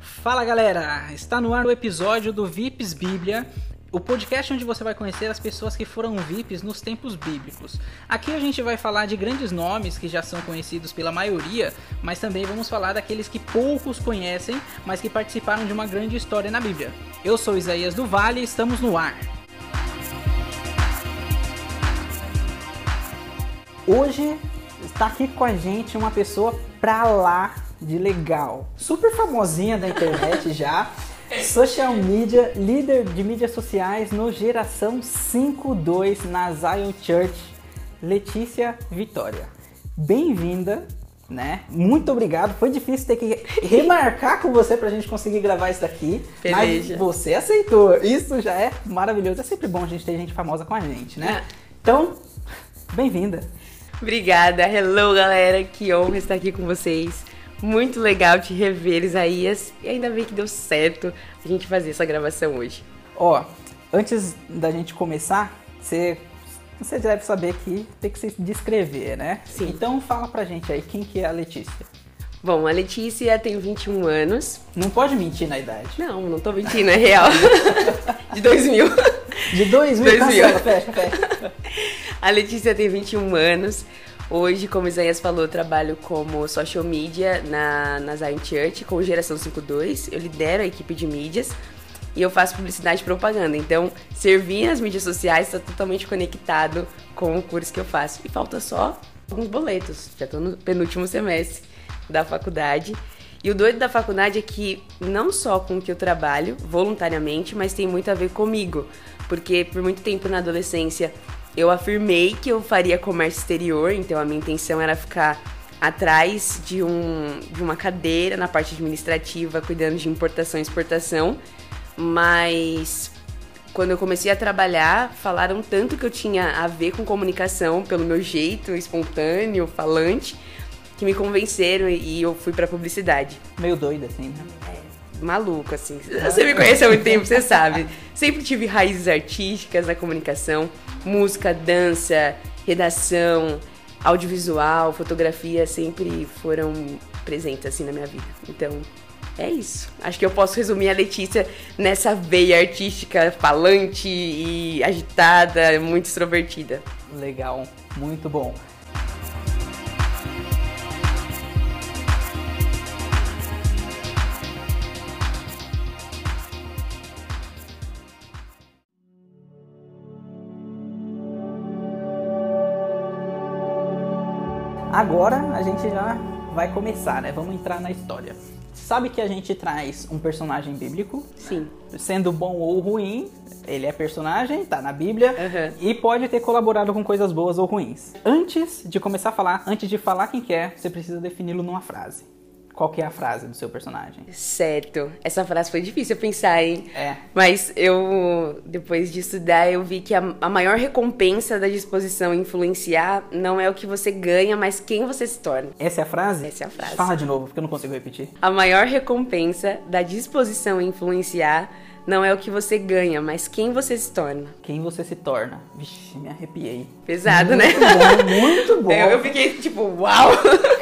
Fala galera, está no ar o episódio do VIPs Bíblia, o podcast onde você vai conhecer as pessoas que foram VIPs nos tempos bíblicos. Aqui a gente vai falar de grandes nomes que já são conhecidos pela maioria, mas também vamos falar daqueles que poucos conhecem, mas que participaram de uma grande história na Bíblia. Eu sou Isaías do Vale e estamos no ar. Hoje está aqui com a gente uma pessoa pra lá de legal, super famosinha da internet já, social media, líder de mídias sociais no Geração 52 na Zion Church, Letícia Vitória. Bem-vinda, né? Muito obrigado. Foi difícil ter que remarcar com você pra gente conseguir gravar isso daqui, Peleja. mas você aceitou. Isso já é maravilhoso. É sempre bom a gente ter gente famosa com a gente, né? Então, bem-vinda. Obrigada. Hello, galera. Que honra estar aqui com vocês. Muito legal te rever, Isaías. E ainda bem que deu certo a gente fazer essa gravação hoje. Ó, antes da gente começar, você, você deve saber que tem que se descrever, né? Sim. Então fala pra gente aí quem que é a Letícia. Bom, a Letícia tem 21 anos. Não pode mentir na idade. Não, não tô mentindo, é real. De 2000. De 2000, 2000. cancela, fecha, fecha. A Letícia tem 21 anos. Hoje, como o Isaías falou, eu trabalho como social media na, na Zion Church com Geração 52. Eu lidero a equipe de mídias e eu faço publicidade e propaganda. Então, servir nas mídias sociais está totalmente conectado com o curso que eu faço. E falta só alguns boletos. Já estou no penúltimo semestre da faculdade. E o doido da faculdade é que não só com o que eu trabalho voluntariamente, mas tem muito a ver comigo. Porque por muito tempo na adolescência eu afirmei que eu faria comércio exterior, então a minha intenção era ficar atrás de, um, de uma cadeira na parte administrativa, cuidando de importação e exportação. Mas quando eu comecei a trabalhar, falaram tanto que eu tinha a ver com comunicação pelo meu jeito espontâneo, falante, que me convenceram e eu fui pra publicidade Meio doida assim, né? maluco, assim. Você me conhece há muito tempo, você sabe. Sempre tive raízes artísticas na comunicação, música, dança, redação, audiovisual, fotografia, sempre foram presentes assim na minha vida. Então, é isso. Acho que eu posso resumir a Letícia nessa veia artística, falante e agitada, muito extrovertida. Legal, muito bom. Agora a gente já vai começar, né? Vamos entrar na história. Sabe que a gente traz um personagem bíblico, Sim. sendo bom ou ruim, ele é personagem, tá na Bíblia Aham. e pode ter colaborado com coisas boas ou ruins. Antes de começar a falar, antes de falar quem que é, você precisa defini-lo numa frase. Qual que é a frase do seu personagem? Certo. Essa frase foi difícil eu pensar, hein? É. Mas eu, depois de estudar, eu vi que a, a maior recompensa da disposição influenciar não é o que você ganha, mas quem você se torna. Essa é a frase? Essa é a frase. Fala de novo, porque eu não consigo repetir. A maior recompensa da disposição influenciar não é o que você ganha, mas quem você se torna. Quem você se torna? Vixe, me arrepiei. Pesado, né? Muito bom, muito bom. Eu, eu fiquei tipo, uau!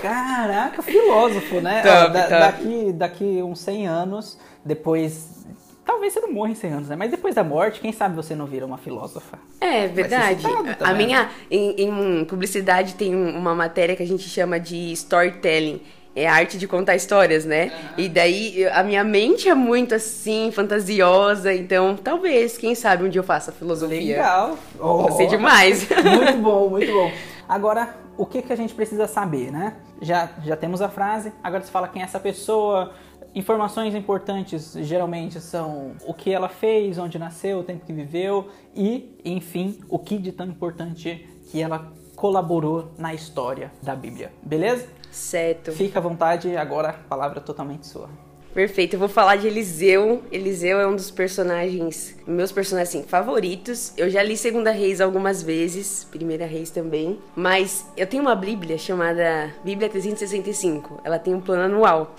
Caraca, filósofo, né? Top, Ó, da- top. Daqui, daqui uns 100 anos, depois... Talvez você não morra em 100 anos, né? Mas depois da morte, quem sabe você não vira uma filósofa. É verdade. A minha em, em publicidade tem um- uma matéria que a gente chama de storytelling. É a arte de contar histórias, né? E daí a minha mente é muito assim, fantasiosa, então talvez, quem sabe um dia eu faça filosofia. Legal. Gostei Oh. demais. Muito bom, muito bom. Agora, o que, que a gente precisa saber, né? Já, já temos a frase, agora você fala quem é essa pessoa. Informações importantes geralmente são o que ela fez, onde nasceu, o tempo que viveu e, enfim, o que de tão importante que ela colaborou na história da Bíblia. Beleza? Certo. Fica à vontade, agora a palavra é totalmente sua. Perfeito, eu vou falar de Eliseu. Eliseu é um dos personagens, meus personagens assim, favoritos. Eu já li Segunda Reis algumas vezes, Primeira Reis também. Mas eu tenho uma Bíblia chamada Bíblia 365. Ela tem um plano anual.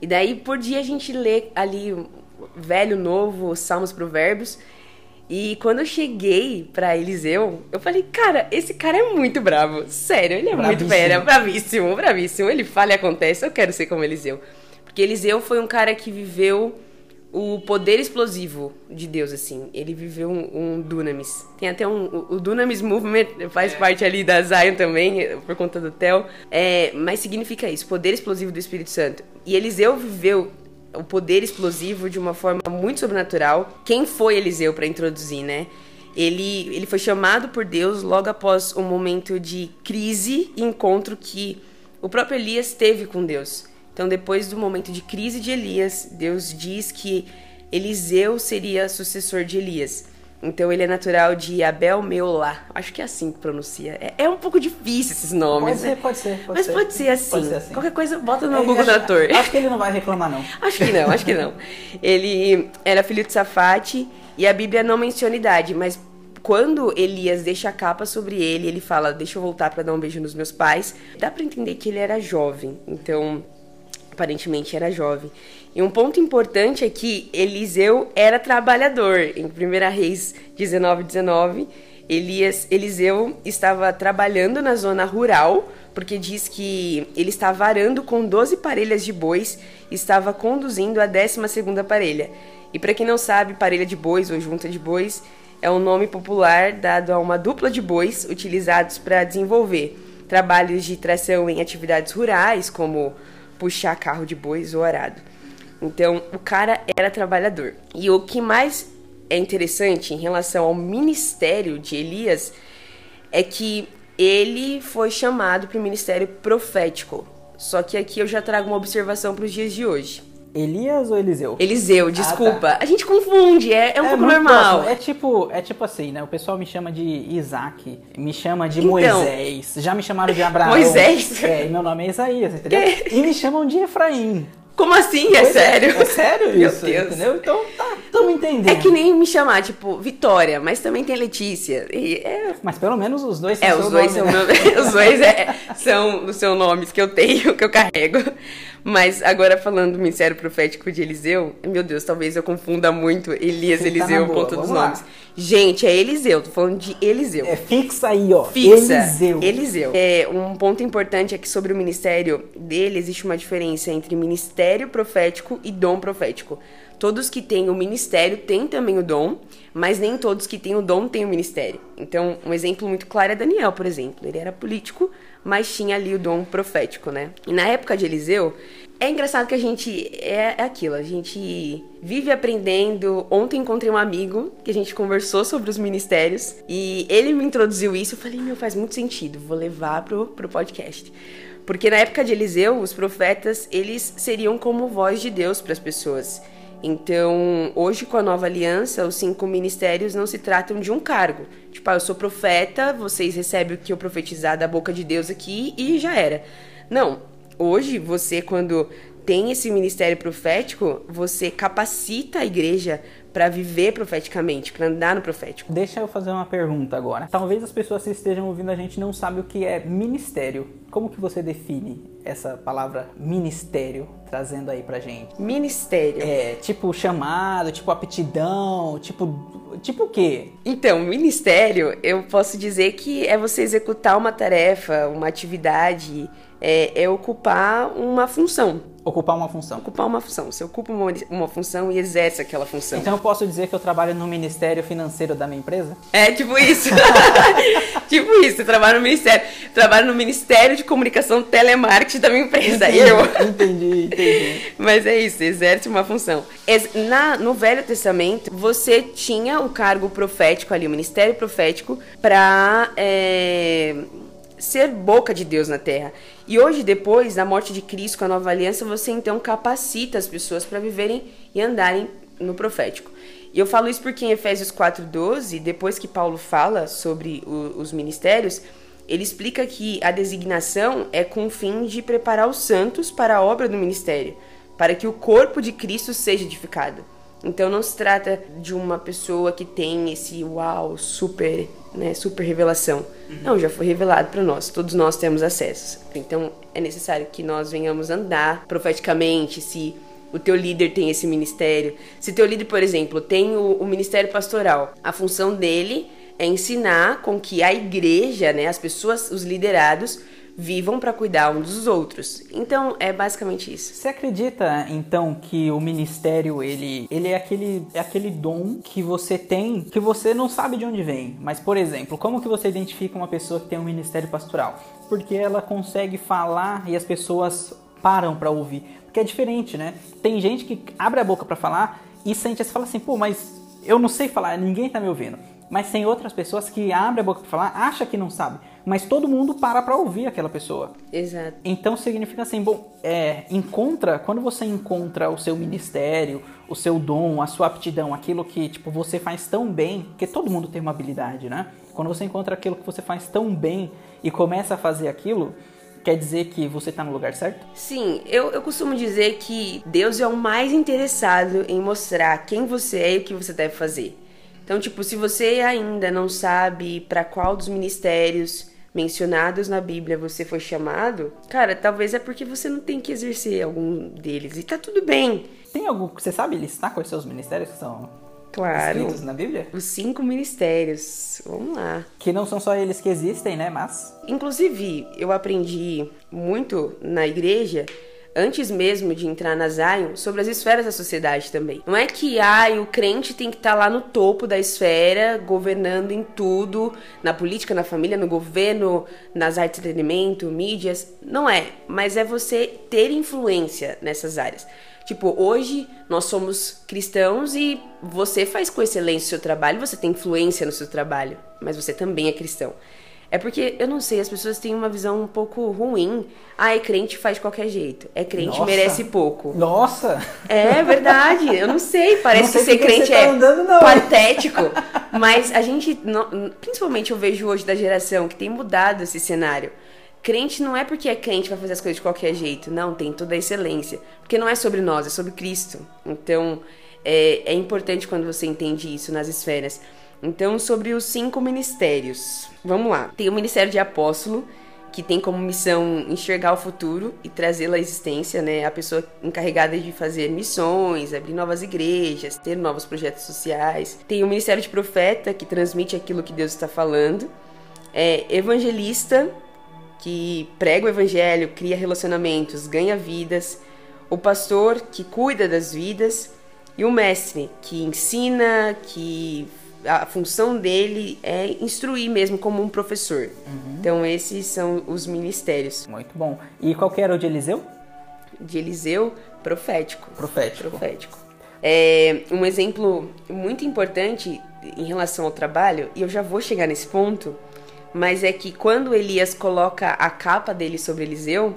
E daí por dia a gente lê ali Velho, Novo, Salmos, Provérbios. E quando eu cheguei pra Eliseu, eu falei, cara, esse cara é muito bravo. Sério, ele é muito Bravíssimo. fera, bravíssimo, bravíssimo. Ele fala e acontece, eu quero ser como Eliseu. Porque Eliseu foi um cara que viveu o poder explosivo de Deus, assim. Ele viveu um, um Dunamis. Tem até um. O Dunamis Movement faz é. parte ali da Zion também, por conta do Theo. É, mas significa isso, poder explosivo do Espírito Santo. E Eliseu viveu o poder explosivo de uma forma muito sobrenatural. Quem foi Eliseu para introduzir, né? Ele, ele foi chamado por Deus logo após um momento de crise e encontro que o próprio Elias teve com Deus. Então, depois do momento de crise de Elias, Deus diz que Eliseu seria sucessor de Elias. Então ele é natural de Abel Meolá. Acho que é assim que pronuncia. É, é um pouco difícil esses nomes. Pode né? ser, pode ser. Pode Mas ser. Pode, ser assim. pode ser assim. Qualquer coisa, bota no Google Trator. Acho que ele não vai reclamar, não. acho que não, acho que não. Ele era filho de Safate e a Bíblia não menciona idade, mas quando Elias deixa a capa sobre ele, ele fala: Deixa eu voltar para dar um beijo nos meus pais. Dá para entender que ele era jovem. Então, aparentemente era jovem. E um ponto importante é que Eliseu era trabalhador. Em 1 Reis 19, 19, Elias, Eliseu estava trabalhando na zona rural, porque diz que ele estava arando com 12 parelhas de bois e estava conduzindo a 12 parelha. E para quem não sabe, parelha de bois ou junta de bois é um nome popular dado a uma dupla de bois utilizados para desenvolver trabalhos de tração em atividades rurais, como puxar carro de bois ou arado. Então, o cara era trabalhador. E o que mais é interessante em relação ao ministério de Elias é que ele foi chamado para o ministério profético. Só que aqui eu já trago uma observação para os dias de hoje. Elias ou Eliseu? Eliseu, desculpa. Ah, tá. A gente confunde, é, é um é pouco normal. Próximo. É tipo, é tipo assim, né? O pessoal me chama de Isaac, me chama de então, Moisés, já me chamaram de Abraão. Moisés? É, e meu nome é Isaías, entendeu? Que? E me chamam de Efraim. Como assim? É pois é, sério? É, é sério isso, entendeu? Então, tá, estamos entendendo. É que nem me chamar, tipo, Vitória, mas também tem Letícia. É... Mas pelo menos os dois são é, os dois nome, são né? meu... Os dois é, são os seus nomes que eu tenho, que eu carrego. Mas agora falando do ministério profético de Eliseu, meu Deus, talvez eu confunda muito Elias, Fica Eliseu, por conta dos lá. nomes. Gente, é Eliseu, tô falando de Eliseu. É fixa aí, ó. Fixa. Eliseu. Eliseu. É, um ponto importante é que sobre o ministério dele existe uma diferença entre ministério profético e dom profético. Todos que têm o ministério têm também o dom, mas nem todos que têm o dom têm o ministério. Então, um exemplo muito claro é Daniel, por exemplo. Ele era político, mas tinha ali o dom profético, né? E na época de Eliseu, é engraçado que a gente é, é aquilo, a gente vive aprendendo. Ontem encontrei um amigo que a gente conversou sobre os ministérios e ele me introduziu isso. Eu falei, meu, faz muito sentido, vou levar pro, pro podcast. Porque na época de Eliseu, os profetas, eles seriam como voz de Deus para as pessoas. Então, hoje com a nova aliança, os cinco ministérios não se tratam de um cargo. Tipo, ah, eu sou profeta, vocês recebem o que eu profetizar da boca de Deus aqui e já era. Não. Hoje, você, quando tem esse ministério profético, você capacita a igreja para viver profeticamente, para andar no profético. Deixa eu fazer uma pergunta agora. Talvez as pessoas que estejam ouvindo a gente não sabem o que é ministério. Como que você define essa palavra ministério, trazendo aí pra gente? Ministério. É, tipo chamado, tipo aptidão, tipo tipo o quê? Então, ministério, eu posso dizer que é você executar uma tarefa, uma atividade, é, é ocupar uma função. Ocupar uma função. Ocupar uma função. Você ocupa uma, uma função e exerce aquela função. Então eu posso dizer que eu trabalho no Ministério Financeiro da minha empresa? É, tipo isso. tipo isso, eu trabalho no Ministério. Trabalho no Ministério de Comunicação Telemarketing da minha empresa. Entendi, eu. entendi, entendi. Mas é isso, exerce uma função. Na, no Velho Testamento, você tinha o cargo profético ali, o Ministério Profético, para é, ser boca de Deus na terra. E hoje, depois da morte de Cristo com a nova aliança, você então capacita as pessoas para viverem e andarem no profético. E eu falo isso porque em Efésios 4:12, depois que Paulo fala sobre o, os ministérios, ele explica que a designação é com o fim de preparar os santos para a obra do ministério, para que o corpo de Cristo seja edificado. Então não se trata de uma pessoa que tem esse uau, super, né, super revelação. Não, já foi revelado para nós, todos nós temos acesso. Então é necessário que nós venhamos andar profeticamente, se o teu líder tem esse ministério. Se teu líder, por exemplo, tem o, o ministério pastoral, a função dele é ensinar com que a igreja, né, as pessoas, os liderados, vivam para cuidar uns dos outros. Então é basicamente isso. Você acredita então que o ministério ele, ele é aquele é aquele dom que você tem que você não sabe de onde vem? Mas por exemplo, como que você identifica uma pessoa que tem um ministério pastoral? Porque ela consegue falar e as pessoas param para ouvir. Porque é diferente, né? Tem gente que abre a boca para falar e sente, você fala assim, pô, mas eu não sei falar, ninguém tá me ouvindo. Mas tem outras pessoas que abrem a boca para falar, acha que não sabe, mas todo mundo para para ouvir aquela pessoa. Exato. Então significa assim, bom, é, encontra, quando você encontra o seu ministério, o seu dom, a sua aptidão, aquilo que tipo você faz tão bem, porque todo mundo tem uma habilidade, né? Quando você encontra aquilo que você faz tão bem e começa a fazer aquilo, quer dizer que você está no lugar certo? Sim, eu, eu costumo dizer que Deus é o mais interessado em mostrar quem você é e o que você deve fazer. Então, tipo, se você ainda não sabe para qual dos ministérios mencionados na Bíblia você foi chamado, cara, talvez é porque você não tem que exercer algum deles e tá tudo bem. Tem algum que você sabe listar quais são os ministérios que são Claro. escritos na Bíblia? Os cinco ministérios. Vamos lá. Que não são só eles que existem, né? Mas Inclusive, eu aprendi muito na igreja, antes mesmo de entrar na Zion, sobre as esferas da sociedade também. Não é que ai, o crente tem que estar lá no topo da esfera, governando em tudo, na política, na família, no governo, nas artes de entretenimento, mídias. Não é, mas é você ter influência nessas áreas. Tipo, hoje nós somos cristãos e você faz com excelência o seu trabalho, você tem influência no seu trabalho, mas você também é cristão. É porque, eu não sei, as pessoas têm uma visão um pouco ruim. Ah, é crente faz de qualquer jeito. É crente, Nossa. merece pouco. Nossa! É verdade, eu não sei, parece Não sei que ser que crente tá é andando, não. patético. Mas a gente, principalmente eu vejo hoje da geração que tem mudado esse cenário. Crente não é porque é crente vai fazer as coisas de qualquer jeito. Não, tem toda a excelência. Porque não é sobre nós, é sobre Cristo. Então, é, é importante quando você entende isso nas esferas. Então, sobre os cinco ministérios. Vamos lá. Tem o ministério de apóstolo, que tem como missão enxergar o futuro e trazê-lo à existência, né? A pessoa encarregada de fazer missões, abrir novas igrejas, ter novos projetos sociais. Tem o ministério de profeta, que transmite aquilo que Deus está falando. É evangelista, que prega o evangelho, cria relacionamentos, ganha vidas. O pastor, que cuida das vidas. E o mestre, que ensina, que a função dele é instruir mesmo como um professor. Então, esses são os ministérios. Muito bom. E qual que era o de Eliseu? De Eliseu, profético. Profético. Profético. É, um exemplo muito importante em relação ao trabalho, e eu já vou chegar nesse ponto, mas é que quando Elias coloca a capa dele sobre Eliseu,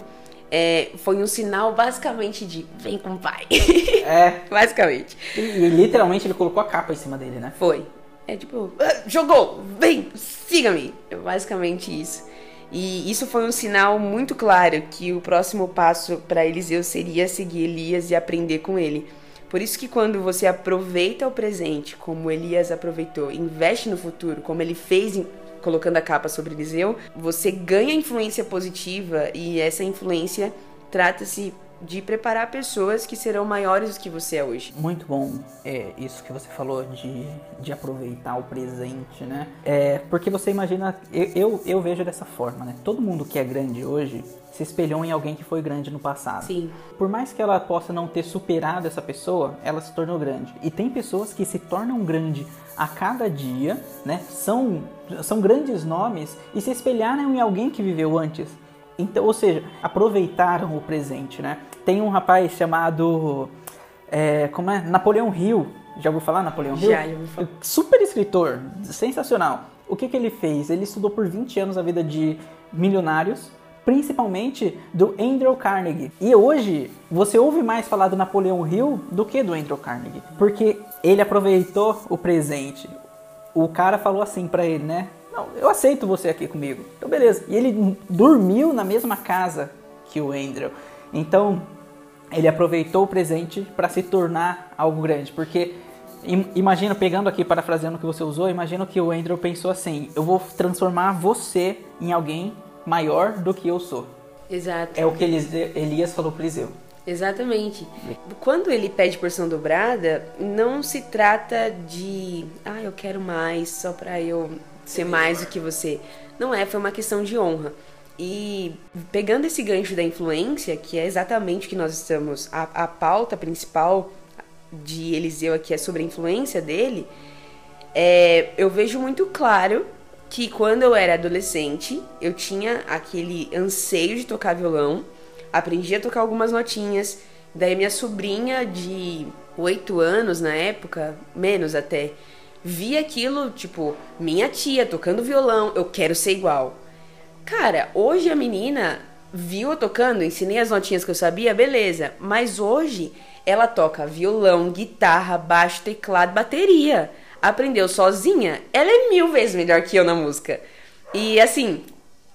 é, foi um sinal basicamente de vem com o pai. É. basicamente. E, e literalmente ele colocou a capa em cima dele, né? Foi. É tipo, "Ah, jogou, vem, siga-me. É basicamente isso. E isso foi um sinal muito claro que o próximo passo para Eliseu seria seguir Elias e aprender com ele. Por isso que quando você aproveita o presente, como Elias aproveitou, investe no futuro, como ele fez em- colocando a capa sobre Eliseu, você ganha influência positiva e essa influência trata-se de preparar pessoas que serão maiores do que você é hoje. Muito bom é, isso que você falou de, de aproveitar o presente, né? É, porque você imagina, eu, eu, eu vejo dessa forma, né? Todo mundo que é grande hoje se espelhou em alguém que foi grande no passado. Sim. Por mais que ela possa não ter superado essa pessoa, ela se tornou grande. E tem pessoas que se tornam grande a cada dia, né? São, são grandes nomes e se espelharam em alguém que viveu antes. Então, ou seja, aproveitaram o presente, né? Tem um rapaz chamado é, como é? Napoleão Hill. Já ouviu falar Napoleão Hill? Já, já ouvi falar. Super escritor, sensacional. O que, que ele fez? Ele estudou por 20 anos a vida de milionários, principalmente do Andrew Carnegie. E hoje você ouve mais falar do Napoleão Hill do que do Andrew Carnegie, porque ele aproveitou o presente. O cara falou assim pra ele, né? Não, eu aceito você aqui comigo. Então beleza. E ele dormiu na mesma casa que o Andrew. Então ele aproveitou o presente para se tornar algo grande, porque im- imagina pegando aqui parafraseando o que você usou, imagina que o Andrew pensou assim: eu vou transformar você em alguém maior do que eu sou. Exato. É o que Elias falou para Eliseu. Exatamente. Quando ele pede porção dobrada, não se trata de, ah, eu quero mais só pra eu ser mais do que você. Não é, foi uma questão de honra. E pegando esse gancho da influência, que é exatamente o que nós estamos, a, a pauta principal de Eliseu aqui é sobre a influência dele, é, eu vejo muito claro que quando eu era adolescente, eu tinha aquele anseio de tocar violão, aprendi a tocar algumas notinhas, daí minha sobrinha de 8 anos na época, menos até, via aquilo, tipo, minha tia tocando violão, eu quero ser igual. Cara, hoje a menina viu eu tocando, ensinei as notinhas que eu sabia, beleza. Mas hoje ela toca violão, guitarra, baixo, teclado, bateria. Aprendeu sozinha. Ela é mil vezes melhor que eu na música. E assim,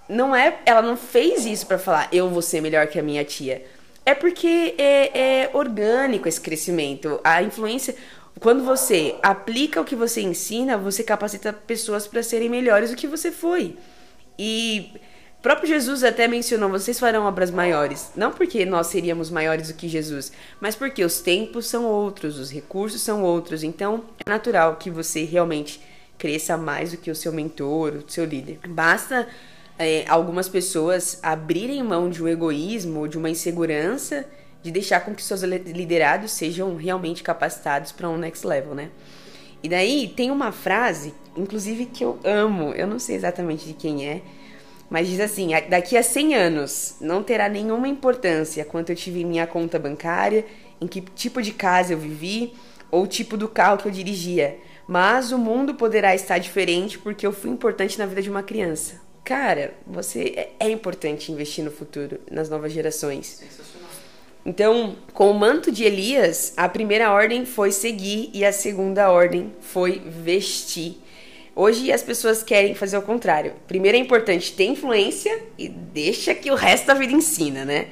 não é, ela não fez isso para falar eu vou ser melhor que a minha tia. É porque é, é orgânico esse crescimento. A influência, quando você aplica o que você ensina, você capacita pessoas para serem melhores do que você foi. E próprio Jesus até mencionou: vocês farão obras maiores. Não porque nós seríamos maiores do que Jesus, mas porque os tempos são outros, os recursos são outros. Então é natural que você realmente cresça mais do que o seu mentor, o seu líder. Basta é, algumas pessoas abrirem mão de um egoísmo de uma insegurança de deixar com que seus liderados sejam realmente capacitados para um next level, né? E daí tem uma frase, inclusive que eu amo, eu não sei exatamente de quem é, mas diz assim: daqui a 100 anos não terá nenhuma importância quanto eu tive em minha conta bancária, em que tipo de casa eu vivi ou o tipo do carro que eu dirigia, mas o mundo poderá estar diferente porque eu fui importante na vida de uma criança. Cara, você é, é importante investir no futuro, nas novas gerações. Então, com o manto de Elias, a primeira ordem foi seguir e a segunda ordem foi vestir. Hoje as pessoas querem fazer o contrário. Primeiro é importante ter influência e deixa que o resto da vida ensina, né?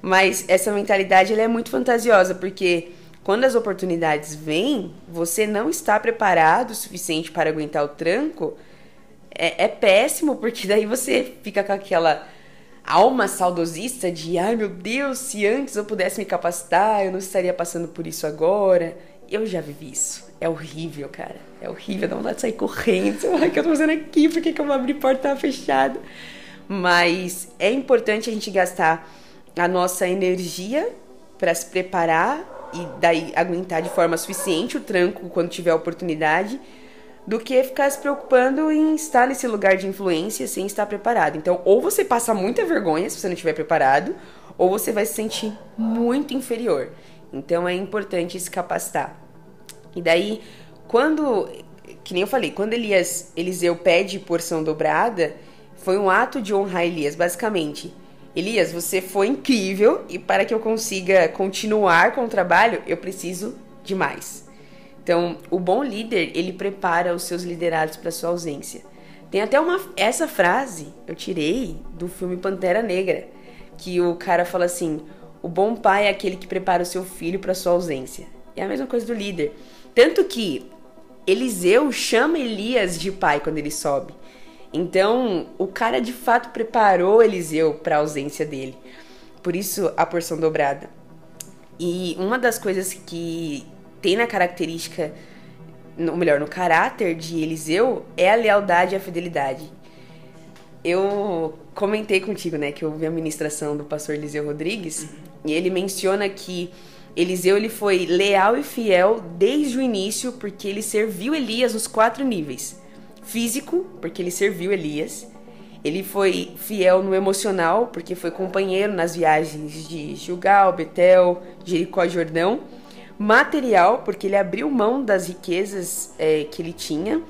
Mas essa mentalidade é muito fantasiosa, porque quando as oportunidades vêm, você não está preparado o suficiente para aguentar o tranco, é, é péssimo, porque daí você fica com aquela alma saudosista de ai meu Deus, se antes eu pudesse me capacitar, eu não estaria passando por isso agora. Eu já vivi isso. É horrível, cara. É horrível, dá vontade de sair correndo. O que eu tô fazendo aqui? Por que, que eu vou abrir porta fechada? Mas é importante a gente gastar a nossa energia para se preparar e daí aguentar de forma suficiente o tranco quando tiver oportunidade do que ficar se preocupando em estar nesse lugar de influência sem estar preparado. Então, ou você passa muita vergonha se você não estiver preparado, ou você vai se sentir muito inferior. Então, é importante se capacitar. E daí, quando, que nem eu falei, quando Elias, Eliseu pede porção dobrada, foi um ato de honrar Elias, basicamente. Elias, você foi incrível e para que eu consiga continuar com o trabalho, eu preciso de mais. Então, o bom líder, ele prepara os seus liderados para sua ausência. Tem até uma essa frase eu tirei do filme Pantera Negra, que o cara fala assim: "O bom pai é aquele que prepara o seu filho para sua ausência". É a mesma coisa do líder. Tanto que Eliseu chama Elias de pai quando ele sobe. Então, o cara de fato preparou Eliseu para a ausência dele. Por isso a porção dobrada. E uma das coisas que tem na característica, ou melhor, no caráter de Eliseu, é a lealdade e a fidelidade. Eu comentei contigo, né, que eu vi a ministração do pastor Eliseu Rodrigues, e ele menciona que Eliseu ele foi leal e fiel desde o início, porque ele serviu Elias nos quatro níveis. Físico, porque ele serviu Elias. Ele foi fiel no emocional, porque foi companheiro nas viagens de Gilgal, Betel, Jericó e Jordão material, porque ele abriu mão das riquezas é, que ele tinha,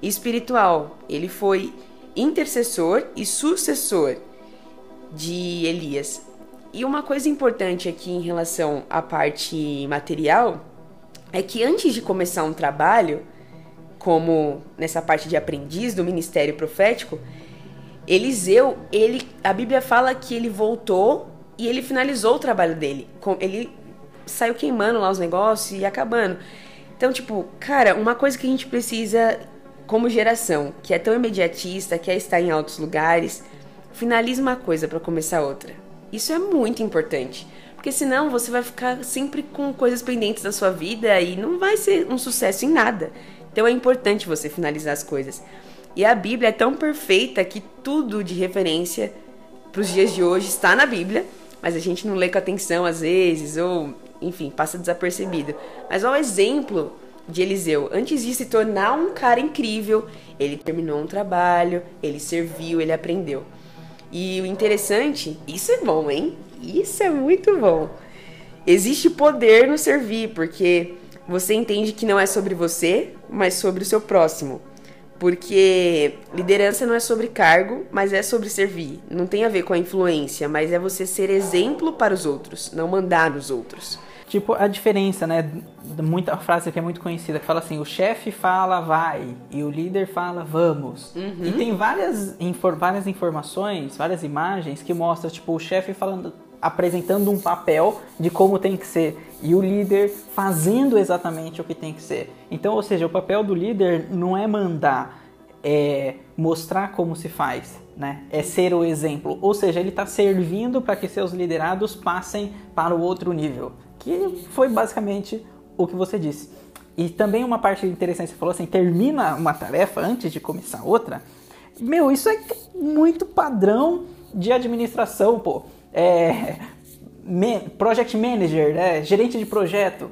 e espiritual, ele foi intercessor e sucessor de Elias. E uma coisa importante aqui em relação à parte material é que antes de começar um trabalho, como nessa parte de aprendiz do ministério profético, Eliseu, ele, a Bíblia fala que ele voltou e ele finalizou o trabalho dele. Ele saiu queimando lá os negócios e acabando. Então, tipo, cara, uma coisa que a gente precisa como geração, que é tão imediatista, quer estar em altos lugares, finaliza uma coisa para começar outra. Isso é muito importante. Porque senão você vai ficar sempre com coisas pendentes da sua vida e não vai ser um sucesso em nada. Então é importante você finalizar as coisas. E a Bíblia é tão perfeita que tudo de referência para os dias de hoje está na Bíblia, mas a gente não lê com atenção às vezes, ou enfim, passa desapercebido. Mas olha o exemplo de Eliseu. Antes de se tornar um cara incrível, ele terminou um trabalho, ele serviu, ele aprendeu. E o interessante, isso é bom, hein? Isso é muito bom. Existe poder no servir, porque você entende que não é sobre você, mas sobre o seu próximo. Porque liderança não é sobre cargo, mas é sobre servir. Não tem a ver com a influência, mas é você ser exemplo para os outros, não mandar nos outros. Tipo, a diferença, né? Muita frase que é muito conhecida, que fala assim, o chefe fala vai e o líder fala vamos. Uhum. E tem várias, infor várias informações, várias imagens que mostram, tipo, o chefe falando, apresentando um papel de como tem que ser e o líder fazendo exatamente o que tem que ser. Então, ou seja, o papel do líder não é mandar, é mostrar como se faz, né? É ser o exemplo. Ou seja, ele está servindo para que seus liderados passem para o outro nível que foi basicamente o que você disse. E também uma parte interessante, você falou assim, termina uma tarefa antes de começar outra. Meu, isso é muito padrão de administração, pô. É, project manager, né? gerente de projeto.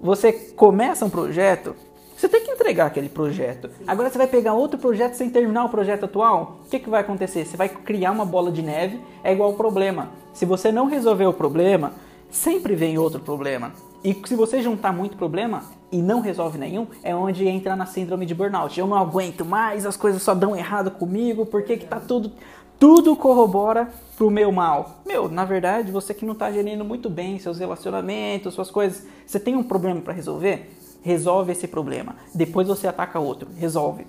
Você começa um projeto, você tem que entregar aquele projeto. Agora você vai pegar outro projeto sem terminar o projeto atual. O que, que vai acontecer? Você vai criar uma bola de neve, é igual o problema. Se você não resolver o problema, sempre vem outro problema. E se você juntar muito problema e não resolve nenhum, é onde entra na síndrome de burnout. Eu não aguento mais, as coisas só dão errado comigo, porque que tá tudo tudo corrobora pro meu mal. Meu, na verdade, você que não tá gerindo muito bem seus relacionamentos, suas coisas, você tem um problema para resolver? Resolve esse problema. Depois você ataca outro. Resolve.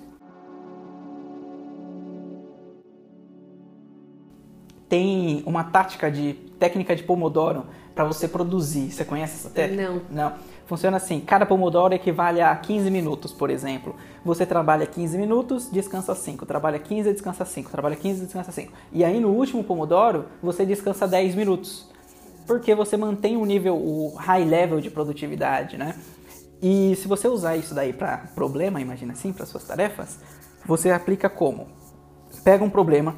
Tem uma tática de técnica de Pomodoro para você produzir. Você conhece essa técnica? Não. Não. Funciona assim: cada Pomodoro equivale a 15 minutos, por exemplo. Você trabalha 15 minutos, descansa 5. Trabalha 15, descansa 5. Trabalha 15, descansa 5. E aí no último Pomodoro, você descansa 10 minutos. Porque você mantém o nível, o high level de produtividade, né? E se você usar isso daí para problema, imagina assim, para suas tarefas, você aplica como? Pega um problema,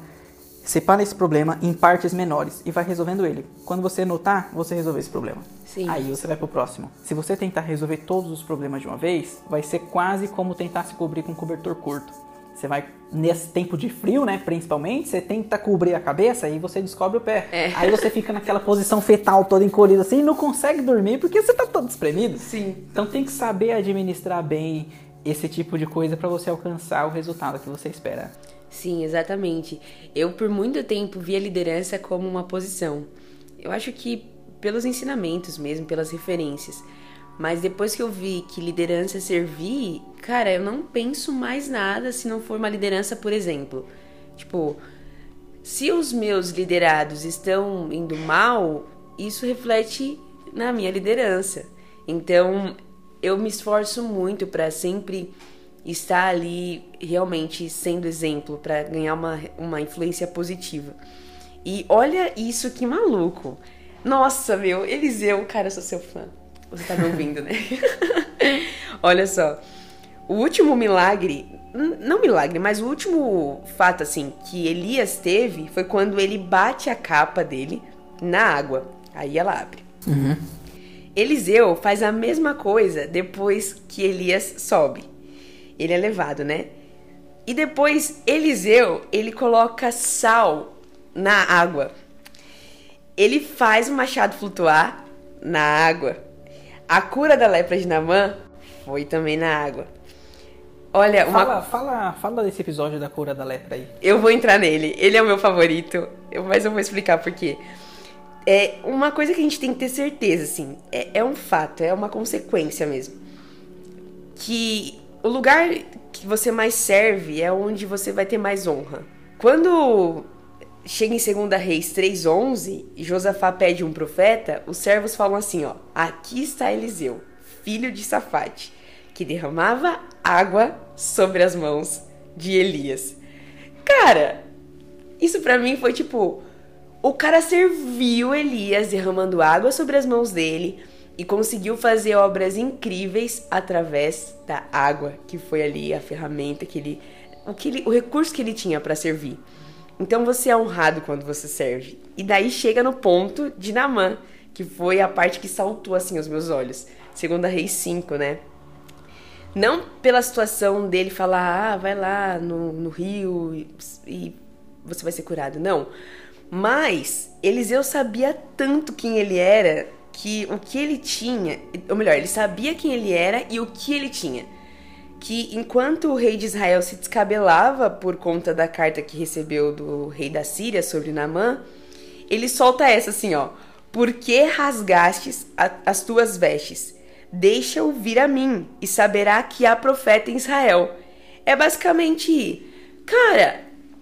separa esse problema em partes menores e vai resolvendo ele. Quando você notar, você resolveu esse problema. Sim. Aí você vai pro próximo. Se você tentar resolver todos os problemas de uma vez, vai ser quase como tentar se cobrir com um cobertor curto. Você vai, nesse tempo de frio, né, principalmente, você tenta cobrir a cabeça e você descobre o pé. É. Aí você fica naquela posição fetal, toda encolhida assim, e não consegue dormir porque você tá todo espremido. Sim. Então tem que saber administrar bem esse tipo de coisa para você alcançar o resultado que você espera. Sim, exatamente. Eu, por muito tempo, vi a liderança como uma posição. Eu acho que pelos ensinamentos mesmo, pelas referências. Mas depois que eu vi que liderança é servir, cara, eu não penso mais nada se não for uma liderança, por exemplo. Tipo, se os meus liderados estão indo mal, isso reflete na minha liderança. Então, eu me esforço muito para sempre estar ali realmente sendo exemplo para ganhar uma, uma influência positiva. E olha isso que maluco. Nossa, meu, Eliseu, cara, eu sou seu fã. Você tá me ouvindo, né? olha só. O último milagre, não milagre, mas o último fato assim que Elias teve foi quando ele bate a capa dele na água. Aí ela abre. Uhum. Eliseu faz a mesma coisa depois que Elias sobe ele é levado, né? E depois Eliseu, ele coloca sal na água. Ele faz o machado flutuar na água. A cura da lepra de Namã foi também na água. Olha, uma... fala, fala, fala desse episódio da cura da lepra aí. Eu vou entrar nele. Ele é o meu favorito, mas eu vou explicar por quê. É uma coisa que a gente tem que ter certeza, assim. É, é um fato, é uma consequência mesmo. Que o lugar que você mais serve é onde você vai ter mais honra. Quando chega em 2 Reis 3:11 e Josafá pede um profeta, os servos falam assim, ó: "Aqui está Eliseu, filho de Safate, que derramava água sobre as mãos de Elias". Cara, isso para mim foi tipo, o cara serviu Elias derramando água sobre as mãos dele e conseguiu fazer obras incríveis através da água, que foi ali a ferramenta que ele, o, que ele, o recurso que ele tinha para servir. Então você é honrado quando você serve. E daí chega no ponto de Namã, que foi a parte que saltou assim aos meus olhos. Segunda Reis 5, né? Não pela situação dele falar, ah, vai lá no, no rio e, e você vai ser curado. Não. Mas Eliseu sabia tanto quem ele era que o que ele tinha, ou melhor, ele sabia quem ele era e o que ele tinha. Que enquanto o rei de Israel se descabelava por conta da carta que recebeu do rei da Síria sobre Naamã, ele solta essa assim, ó: Por que rasgastes as tuas vestes? Deixa-o vir a mim e saberá que há profeta em Israel. É basicamente, cara,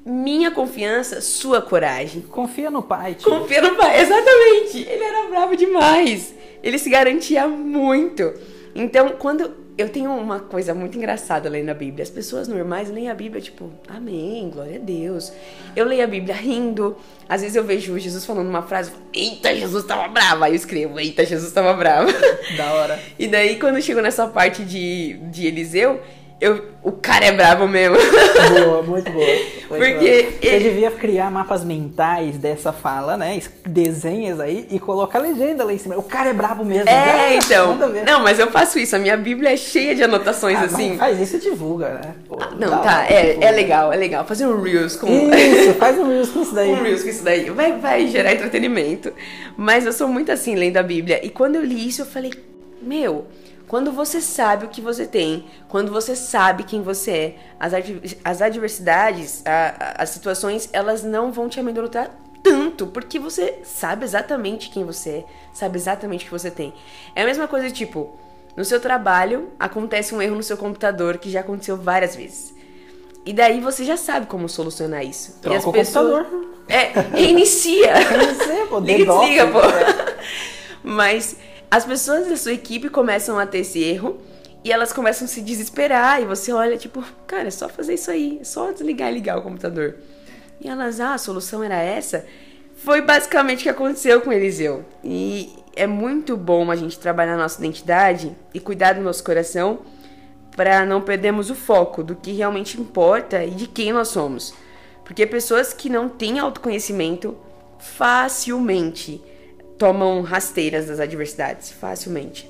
minha confiança, sua coragem. Confia no pai. Tio. Confia no pai, exatamente. Ele era bravo demais. Ele se garantia muito. Então, quando eu tenho uma coisa muito engraçada lendo a Bíblia. As pessoas normais leem a Bíblia tipo, amém, glória a Deus. Eu leio a Bíblia rindo. Às vezes eu vejo Jesus falando uma frase, eita, Jesus tava bravo. Aí eu escrevo, eita, Jesus tava bravo. Da hora. E daí, quando chego nessa parte de, de Eliseu, eu, o cara é bravo mesmo. Boa, muito boa. Muito Porque boa. Você ele- devia criar mapas mentais dessa fala, né? Es- Desenhas aí e coloca a legenda lá em cima. O cara é brabo mesmo. É, então. Não, mas eu faço isso. A minha Bíblia é cheia de anotações Ah, assim. mas Faz isso e divulga, né? Pô, Não, da tá, hora, é, divulga. é legal, é legal. Fazer um Reels com. Isso, faz um Reels com isso daí. um Reels com isso daí. Vai, vai gerar entretenimento. Mas eu sou muito assim, lendo a Bíblia. E quando eu li isso, eu falei, meu. Quando você sabe o que você tem, quando você sabe quem você é, as, adv- as adversidades, a- a- as situações, elas não vão te amedrontar tanto, porque você sabe exatamente quem você é, sabe exatamente o que você tem. É a mesma coisa, tipo, no seu trabalho acontece um erro no seu computador que já aconteceu várias vezes. E daí você já sabe como solucionar isso. Troca o pessoas. computador. É, reinicia. Reinicia, pô, Liga desliga, pô. é. Mas as pessoas da sua equipe começam a ter esse erro e elas começam a se desesperar. E você olha, tipo, cara, é só fazer isso aí, é só desligar e ligar o computador. E elas, ah, a solução era essa. Foi basicamente o que aconteceu com Eliseu. E é muito bom a gente trabalhar na nossa identidade e cuidar do nosso coração para não perdermos o foco do que realmente importa e de quem nós somos. Porque pessoas que não têm autoconhecimento facilmente tomam rasteiras das adversidades, facilmente.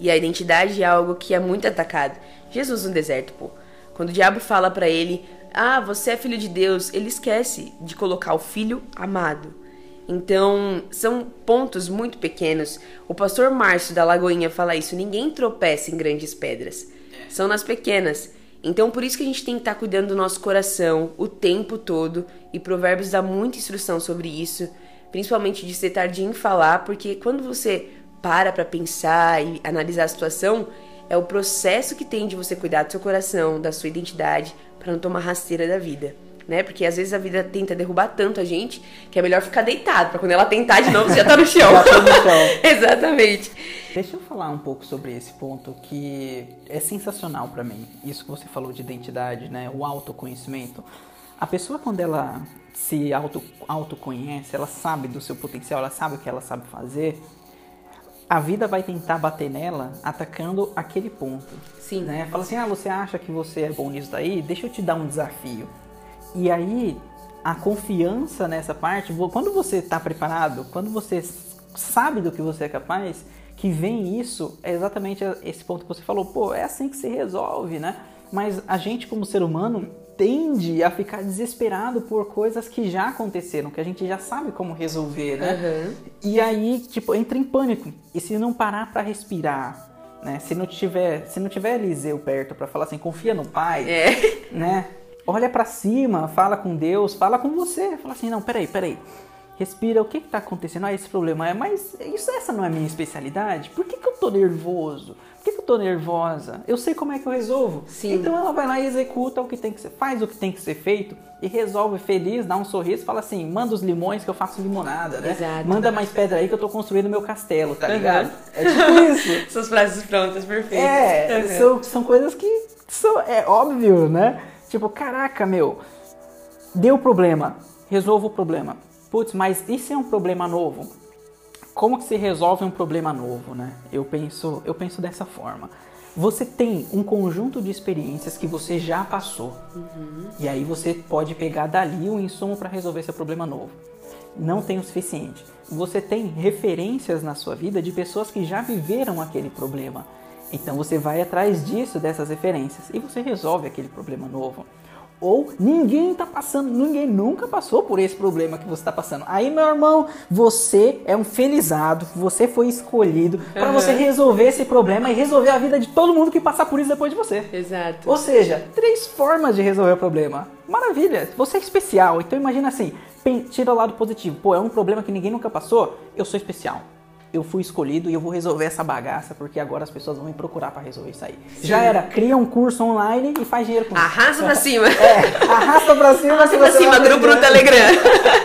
E a identidade é algo que é muito atacado. Jesus no deserto, pô. Quando o diabo fala pra ele: "Ah, você é filho de Deus", ele esquece de colocar o filho amado. Então, são pontos muito pequenos. O pastor Márcio da Lagoinha fala isso: ninguém tropeça em grandes pedras. São nas pequenas. Então, por isso que a gente tem que estar cuidando do nosso coração o tempo todo. E Provérbios dá muita instrução sobre isso. Principalmente de ser tardinho em falar, porque quando você para pra pensar e analisar a situação, é o processo que tem de você cuidar do seu coração, da sua identidade, para não tomar rasteira da vida. Né? Porque às vezes a vida tenta derrubar tanto a gente que é melhor ficar deitado, pra quando ela tentar de novo, você já tá no chão. Já tá no chão. Exatamente. Deixa eu falar um pouco sobre esse ponto que é sensacional pra mim. Isso que você falou de identidade, né? O autoconhecimento. A pessoa quando ela se auto, autoconhece, ela sabe do seu potencial, ela sabe o que ela sabe fazer, a vida vai tentar bater nela atacando aquele ponto. Sim. Né? Fala assim, ah, você acha que você é bom nisso daí? Deixa eu te dar um desafio. E aí, a confiança nessa parte, quando você está preparado, quando você sabe do que você é capaz, que vem isso, é exatamente esse ponto que você falou, pô, é assim que se resolve, né? Mas a gente, como ser humano, tende a ficar desesperado por coisas que já aconteceram, que a gente já sabe como resolver, né? Aham. E aí, tipo, entra em pânico. E se não parar pra respirar, né? Se não tiver, se não tiver Eliseu perto pra falar assim, confia no pai, É. né? Olha pra cima, fala com Deus, fala com você, fala assim, não, peraí, peraí. Respira, o que que tá acontecendo? Ah, esse problema é, mas isso essa não é a minha especialidade? Por que que eu tô nervoso? Por que que eu tô nervosa? Eu sei como é que eu resolvo. Sim. Então ela vai lá e executa o que tem que ser, faz o que tem que ser feito e resolve feliz, dá um sorriso, fala assim, manda os limões que eu faço limonada, né? Exato. Manda mais pedra aí que eu tô construindo meu castelo, tá Aham. ligado? É tipo isso. Suas frases prontas, perfeitas. É, Aham. são, são coisas que são, é óbvio, né? Tipo, caraca, meu, deu problema, resolva o problema. Putz, mas se é um problema novo? Como que se resolve um problema novo, né? Eu penso, eu penso dessa forma. Você tem um conjunto de experiências que você já passou. E aí você pode pegar dali um insumo para resolver seu problema novo. Não tem o suficiente. Você tem referências na sua vida de pessoas que já viveram aquele problema. Então você vai atrás disso, dessas referências, e você resolve aquele problema novo. Ou ninguém está passando, ninguém nunca passou por esse problema que você está passando. Aí, meu irmão, você é um felizado, você foi escolhido para Uhum. você resolver esse problema e resolver a vida de todo mundo que passar por isso depois de você. Exato. Ou seja, três formas de resolver o problema. Maravilha, você é especial. Então imagina assim, tira o lado positivo. Pô, é um problema que ninguém nunca passou. Eu sou especial. Eu fui escolhido e eu vou resolver essa bagaça porque agora as pessoas vão me procurar para resolver isso aí. Já era, cria um curso online e faz dinheiro com isso. Arrasta pra cima. É, arrasta pra cima. Arrasta pra cima, grupo no. Telegram.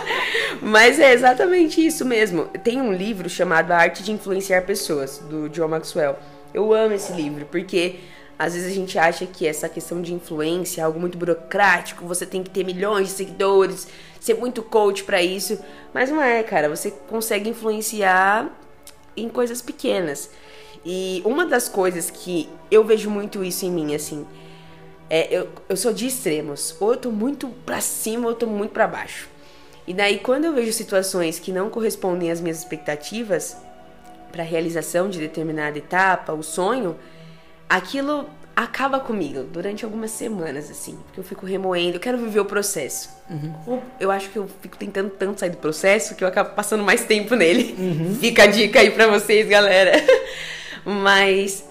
Mas é exatamente isso mesmo. Tem um livro chamado A Arte de Influenciar Pessoas, do John Maxwell. Eu amo esse livro, porque às vezes a gente acha que essa questão de influência é algo muito burocrático, você tem que ter milhões de seguidores, ser muito coach pra isso. Mas não é, cara. Você consegue influenciar em coisas pequenas. E uma das coisas que eu vejo muito isso em mim, assim, é, eu, eu sou de extremos. Ou eu tô muito pra cima ou eu tô muito pra baixo. E daí, quando eu vejo situações que não correspondem às minhas expectativas pra realização de determinada etapa, o sonho, aquilo acaba comigo durante algumas semanas, assim. Porque eu fico remoendo, eu quero viver o processo. Ou Eu acho que eu fico tentando tanto sair do processo que eu acabo passando mais tempo nele. Fica a dica aí pra vocês, galera. Mas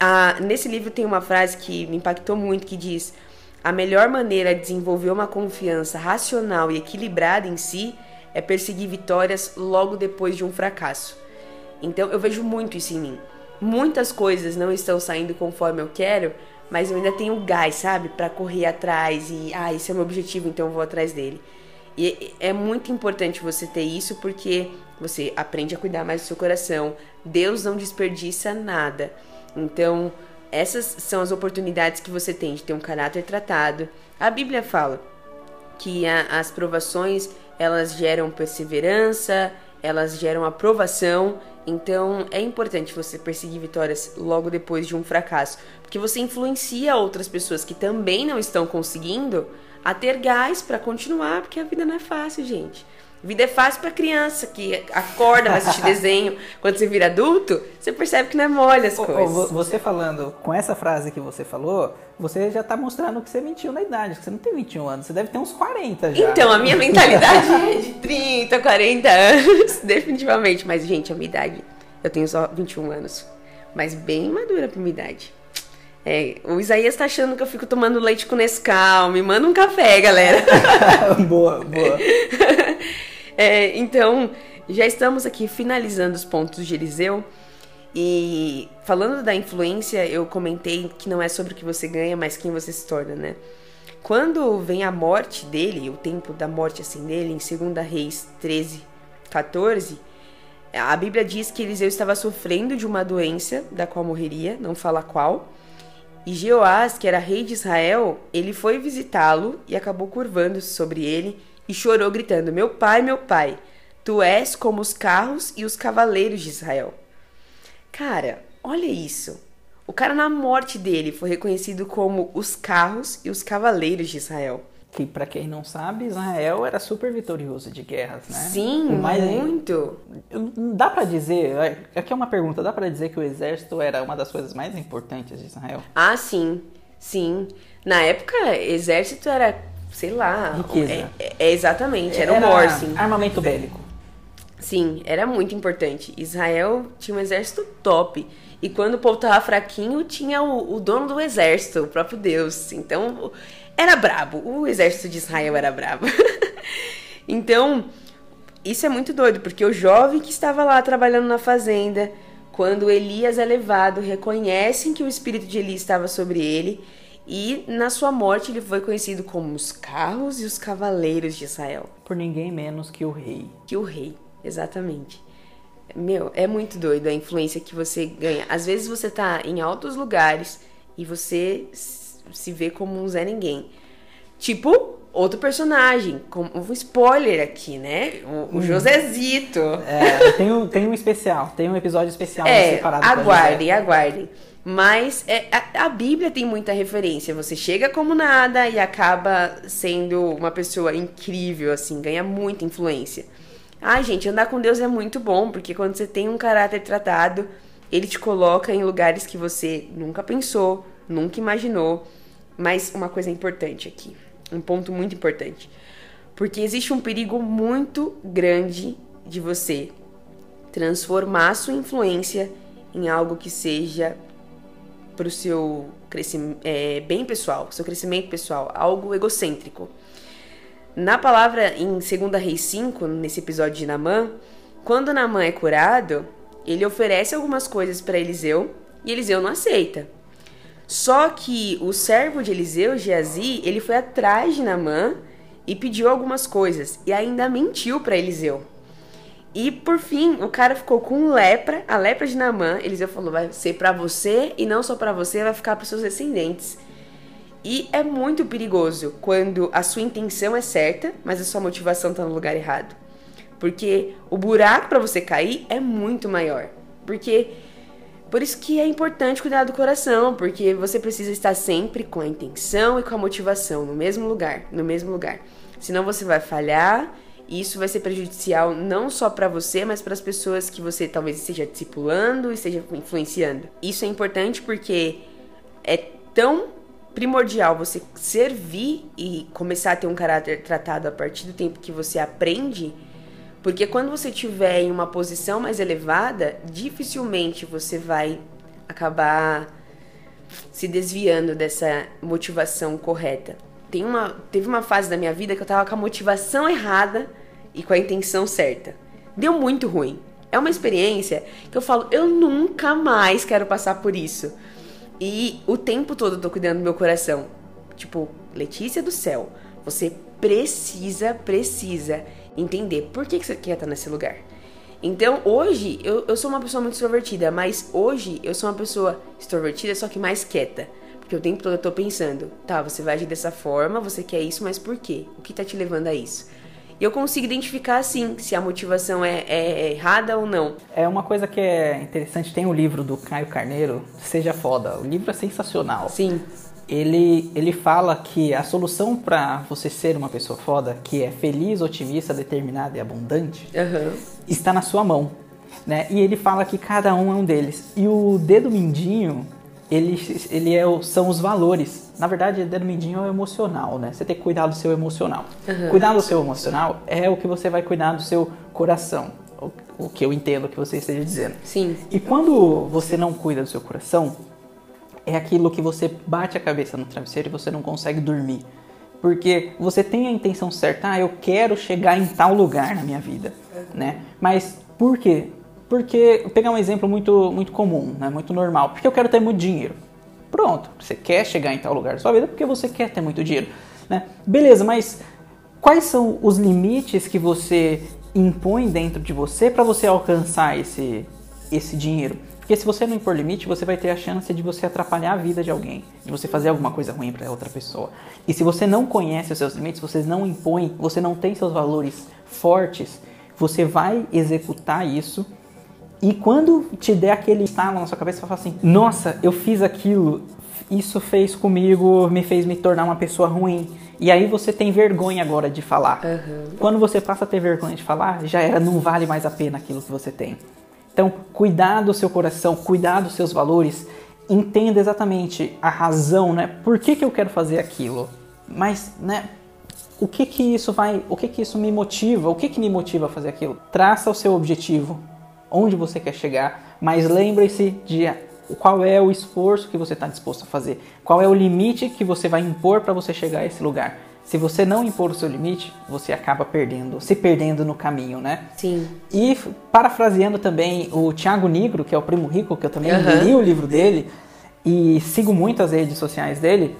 ah, nesse livro tem uma frase que me impactou muito que diz: a melhor maneira de desenvolver uma confiança racional e equilibrada em si é perseguir vitórias logo depois de um fracasso. Então eu vejo muito isso em mim. Muitas coisas não estão saindo conforme eu quero, mas eu ainda tenho gás, sabe, Pra correr atrás e ah, esse é o meu objetivo, então eu vou atrás dele. E é muito importante você ter isso porque você aprende a cuidar mais do seu coração. Deus não desperdiça nada. Então, essas são as oportunidades que você tem de ter um caráter tratado. A Bíblia fala que a- as provações elas geram perseverança, elas geram aprovação. Então é importante você perseguir vitórias logo depois de um fracasso, porque você influencia outras pessoas que também não estão conseguindo a ter gás pra continuar, porque a vida não é fácil, gente. Vida é fácil pra criança que acorda, vai assistir desenho. Quando você vira adulto, você percebe que não é mole as Ô, ô, coisas. vo- Você falando com essa frase que você falou, você já tá mostrando que você mentiu na idade, que você não tem 21 anos, você deve ter uns 40 já. Então, a minha mentalidade é de 30, 40 anos, definitivamente. Mas, gente, a minha idade, eu tenho só 21 anos. Mas bem madura pra minha idade. É, o Isaías tá achando que eu fico tomando leite com Nescau. Me manda um café, galera. boa, boa. É, então, já estamos aqui finalizando os pontos de Eliseu. E falando da influência, eu comentei que não é sobre o que você ganha, mas quem você se torna, né? Quando vem a morte dele, o tempo da morte assim dele, em 2 Reis 13, 14, a Bíblia diz que Eliseu estava sofrendo de uma doença da qual morreria, não fala qual. E Jeoás, que era rei de Israel, ele foi visitá-lo e acabou curvando-se sobre ele e chorou, gritando: Meu pai, meu pai, tu és como os carros e os cavaleiros de Israel. Cara, olha isso. O cara, na morte dele, foi reconhecido como os carros e os cavaleiros de Israel. Que pra quem não sabe, Israel era super vitorioso de guerras, né? Sim, Mas muito. dá pra dizer, aqui é uma pergunta, dá pra dizer que o exército era uma das coisas mais importantes de Israel? Ah, sim, sim. Na época, exército era, sei lá. Riqueza. É, é- é exatamente, era, o mor, sim. armamento bélico. Sim, era muito importante. Israel tinha um exército top. E quando o povo tava fraquinho, tinha o, o dono do exército, o próprio Deus. Então, era brabo. O exército de Israel era brabo. então, isso é muito doido, porque o jovem que estava lá trabalhando na fazenda, quando Elias é levado, reconhecem que o espírito de Elias estava sobre ele. E na sua morte ele foi conhecido como os carros e os cavaleiros de Israel Por ninguém menos que o rei. que o rei, exatamente. Meu, é muito doido a influência que você ganha. Às vezes você tá em altos lugares e você se vê como um Zé Ninguém. Tipo, outro personagem, como um spoiler aqui, né? O, o Josezito. É, tem, um, tem um especial, tem um episódio especial É, separado aguardem, aguardem. Mas é, a, a, Bíblia tem muita referência. Você chega como nada e acaba sendo uma pessoa incrível, assim, ganha muita influência. Ai, gente, andar com Deus é muito bom, porque quando você tem um caráter tratado, ele te coloca em lugares que você nunca pensou, nunca imaginou. Mas uma coisa importante aqui, um ponto muito importante. Porque existe um perigo muito grande de você transformar sua influência em algo que seja para o seu crescimento, é, bem pessoal, seu crescimento pessoal, algo egocêntrico. Na palavra em 2 Reis 5, nesse episódio de Namã, quando Namã é curado, ele oferece algumas coisas para Eliseu e Eliseu não aceita. Só que o servo de Eliseu, Geazi, ele foi atrás de Namã e pediu algumas coisas e ainda mentiu para Eliseu. E por fim, o cara ficou com lepra, a lepra de Namã. Eliseu falou: vai ser para você e não só para você, vai ficar para seus descendentes. E é muito perigoso quando a sua intenção é certa, mas a sua motivação tá no lugar errado. Porque o buraco para você cair é muito maior. Porque por isso que é importante cuidar do coração, porque você precisa estar sempre com a intenção e com a motivação no mesmo lugar, no mesmo lugar. Senão você vai falhar e isso vai ser prejudicial não só para você, mas para as pessoas que você talvez esteja discipulando, esteja influenciando. Isso é importante porque é tão primordial você servir e começar a ter um caráter tratado a partir do tempo que você aprende, porque quando você estiver em uma posição mais elevada, dificilmente você vai acabar se desviando dessa motivação correta. Tem uma, teve uma fase da minha vida que eu tava com a motivação errada e com a intenção certa. Deu muito ruim. É uma experiência que eu falo, eu nunca mais quero passar por isso. E o tempo todo eu tô cuidando do meu coração. Tipo, Letícia do céu, você precisa, precisa entender por que, que você quer estar nesse lugar. Então, hoje, eu, eu sou uma pessoa muito extrovertida, mas hoje eu sou uma pessoa extrovertida, só que mais quieta. Porque o tempo todo eu tô pensando, tá, você vai agir dessa forma, você quer isso, mas por quê? O que tá te levando a isso? E eu consigo identificar, assim, se a motivação é, é, errada ou não. É uma coisa que é interessante, tem o um livro do Caio Carneiro, Seja Foda. O livro é sensacional. Sim. Ele, ele fala que a solução para você ser uma pessoa foda, que é feliz, otimista, determinada e abundante, uhum. está na sua mão. Né? E ele fala que cada um é um deles. E o dedo mindinho ele, ele é, são os valores. Na verdade, dedo mindinho é o emocional, né? Você tem que cuidar do seu emocional. Uhum. Cuidar do seu emocional é o que você vai cuidar do seu coração. O, o que eu entendo que você esteja dizendo. Sim. E quando você não cuida do seu coração, é aquilo que você bate a cabeça no travesseiro e você não consegue dormir. Porque você tem a intenção certa, ah, eu quero chegar em tal lugar na minha vida, né? Mas por quê? Porque, vou pegar um exemplo muito, muito comum, né, muito normal, porque eu quero ter muito dinheiro. Pronto, você quer chegar em tal lugar da sua vida porque você quer ter muito dinheiro. Né? Beleza, mas quais são os limites que você impõe dentro de você para você alcançar esse, esse dinheiro? Porque se você não impor limite, você vai ter a chance de você atrapalhar a vida de alguém, de você fazer alguma coisa ruim para outra pessoa. E se você não conhece os seus limites, você não impõe, você não tem seus valores fortes, você vai executar isso e quando te der aquele estalo na sua cabeça, você fala assim: Nossa, eu fiz aquilo, isso fez comigo, me fez me tornar uma pessoa ruim. E aí você tem vergonha agora de falar. Uhum. Quando você passa a ter vergonha de falar, já era, não vale mais a pena aquilo que você tem. Então, cuidar do seu coração, cuidar dos seus valores, entenda exatamente a razão, né? Por que, que eu quero fazer aquilo? Mas, né? O que que isso vai, o que que isso me motiva? O que que me motiva a fazer aquilo? Traça o seu objetivo, onde você quer chegar, mas lembre-se de qual é o esforço que você está disposto a fazer, qual é o limite que você vai impor para você chegar a esse lugar. Se você não impor o seu limite, você acaba perdendo, se perdendo no caminho, né? Sim. E parafraseando também o Thiago Negro, que é o primo rico, que eu também uhum. li o livro dele e sigo muito as redes sociais dele,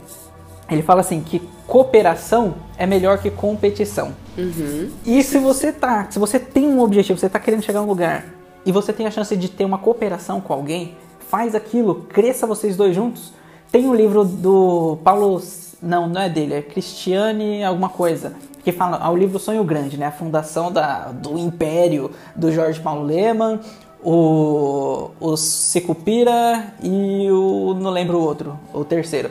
ele fala assim que cooperação é melhor que competição. Uhum. E se você tá, se você tem um objetivo, você está querendo chegar a um lugar e você tem a chance de ter uma cooperação com alguém, faz aquilo, cresça vocês dois juntos. Tem um livro do Paulo, não, não é dele, é Cristiane alguma coisa, que fala, ah, o livro Sonho Grande, né, a fundação da, do império do Jorge Paulo Leman, o, o Secupira e o. não lembro o outro, o terceiro.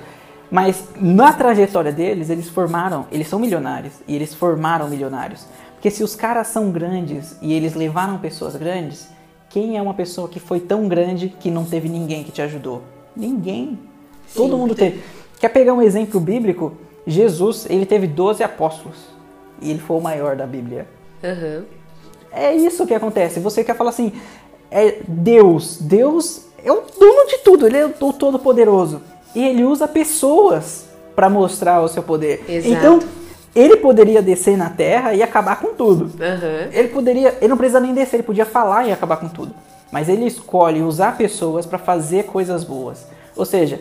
Mas na trajetória deles, eles formaram, eles são milionários e eles formaram milionários. Porque se os caras são grandes e eles levaram pessoas grandes, quem é uma pessoa que foi tão grande que não teve ninguém que te ajudou? Ninguém. Sim, Todo mundo teve. Quer pegar um exemplo bíblico? Jesus, ele teve 12 apóstolos e ele foi o maior da Bíblia. Uhum. É isso que acontece. Você quer falar assim, é Deus. Deus é o dono de tudo, ele é o todo-poderoso. E ele usa pessoas para mostrar o seu poder. Exato. Então, ele poderia descer na terra e acabar com tudo. Uhum. Ele poderia, ele não precisa nem descer, ele podia falar e acabar com tudo. Mas ele escolhe usar pessoas para fazer coisas boas. Ou seja,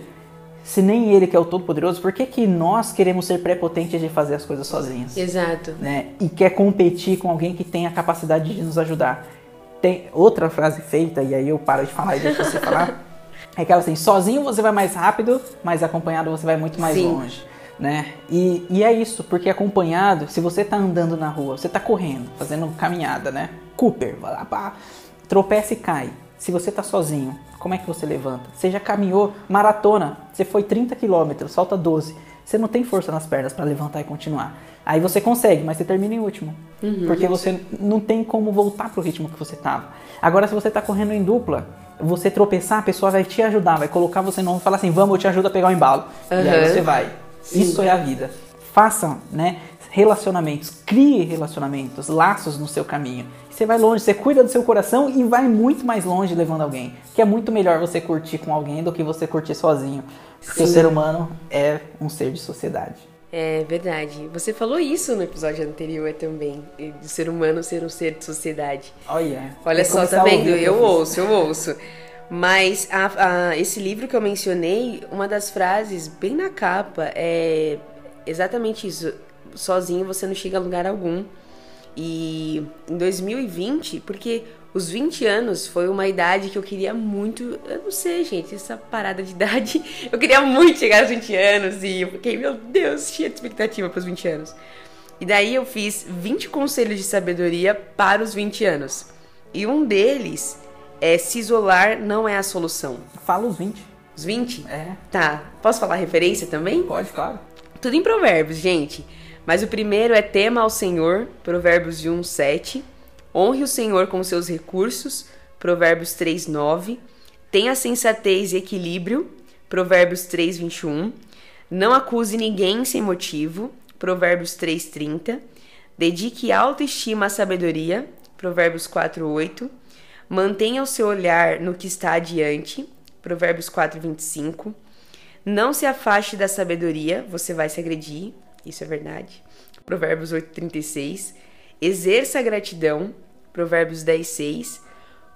se nem ele que é o todo-poderoso, por que, que nós queremos ser prepotentes de fazer as coisas sozinhos? Exato. Né? E quer competir com alguém que tem a capacidade de nos ajudar. Tem outra frase feita, e aí eu paro de falar e deixo você falar. É aquela assim, sozinho você vai mais rápido, mas acompanhado você vai muito mais Sim. longe. Né? E, e é isso, porque acompanhado, se você tá andando na rua, você tá correndo, fazendo caminhada, né? Cooper, vai lá, pá, tropeça e cai. Se você tá sozinho, como é que você levanta? Você já caminhou maratona, você foi 30 quilômetros, falta 12. Você não tem força nas pernas para levantar e continuar. Aí você consegue, mas você termina em último. porque você não tem como voltar pro ritmo que você tava. Agora, se você tá correndo em dupla, você tropeçar, a pessoa vai te ajudar, vai colocar você no ombro e falar assim: vamos, eu te ajudo a pegar o embalo. E aí Uhum. você vai. Sim. Isso é a vida. Façam, né? Relacionamentos, crie relacionamentos, laços no seu caminho. Você vai longe, você cuida do seu coração e vai muito mais longe levando alguém. Que é muito melhor você curtir com alguém do que você curtir sozinho. Porque o ser humano é um ser de sociedade. É verdade. Você falou isso no episódio anterior também, do ser humano ser um ser de sociedade. Olha. Olha tem que só, tá vendo? Eu ouço, eu ouço. Mas a- a- esse livro que eu mencionei, uma das frases bem na capa é exatamente isso. Sozinho você não chega a lugar algum. E em 2020, porque os 20 anos foi uma idade que eu queria muito. Eu não sei, gente, essa parada de idade. Eu queria muito chegar aos 20 anos e eu fiquei, meu Deus, cheia de expectativa para os 20 anos. E daí eu fiz 20 conselhos de sabedoria para os 20 anos. E um deles é se isolar não é a solução. Fala os 20. Os 20? É, Tá. Posso falar referência também? pode, claro. Tudo em provérbios, gente. Mas o primeiro é tema ao Senhor, provérbios 1, 7. Honre o Senhor com seus recursos, provérbios 3, 9. Tenha sensatez e equilíbrio, provérbios 3, 21. Não acuse ninguém sem motivo, provérbios 3, 30. Dedique autoestima à sabedoria, provérbios 4, 8. Mantenha o seu olhar no que está adiante, provérbios 4, 25. Não se afaste da sabedoria, você vai se agredir. Isso é verdade. Provérbios 8, 36. Exerça a gratidão. Provérbios 10, 6.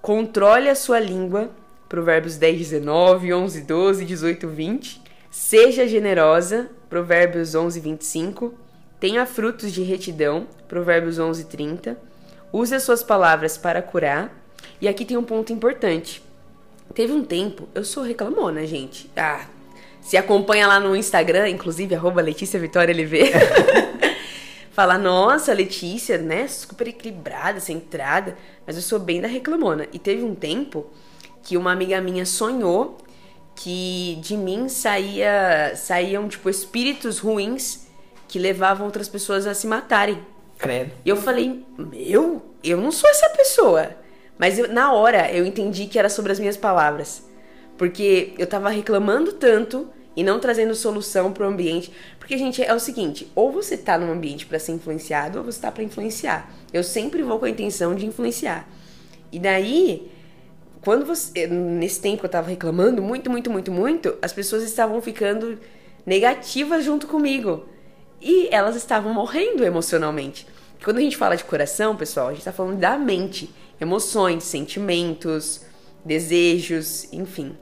Controle a sua língua. Provérbios 10, 19, 11, 12, 18, 20. Seja generosa. Provérbios 11, 25. Tenha frutos de retidão. Provérbios 11, 30. Use as suas palavras para curar. E aqui tem um ponto importante. Teve um tempo, eu sou reclamona, gente. Ah, se acompanha lá no Instagram, inclusive, arroba Letícia Vitória LV. Fala, nossa, Letícia, né? Super equilibrada, centrada. Mas eu sou bem da reclamona. E teve um tempo que uma amiga minha sonhou que de mim saía, saíam, tipo, espíritos ruins que levavam outras pessoas a se matarem. Credo. E eu falei, meu, eu não sou essa pessoa. Mas eu- na hora eu entendi que era sobre as minhas palavras. Porque eu tava reclamando tanto e não trazendo solução pro ambiente. Porque, gente, é o seguinte: ou você tá num ambiente pra ser influenciado, ou você tá pra influenciar. Eu sempre vou com a intenção de influenciar. E daí, quando você. Nesse tempo que eu tava reclamando muito, muito, muito, muito, as pessoas estavam ficando negativas junto comigo. E elas estavam morrendo emocionalmente. Quando a gente fala de coração, pessoal, a gente tá falando da mente, emoções, sentimentos, desejos, enfim.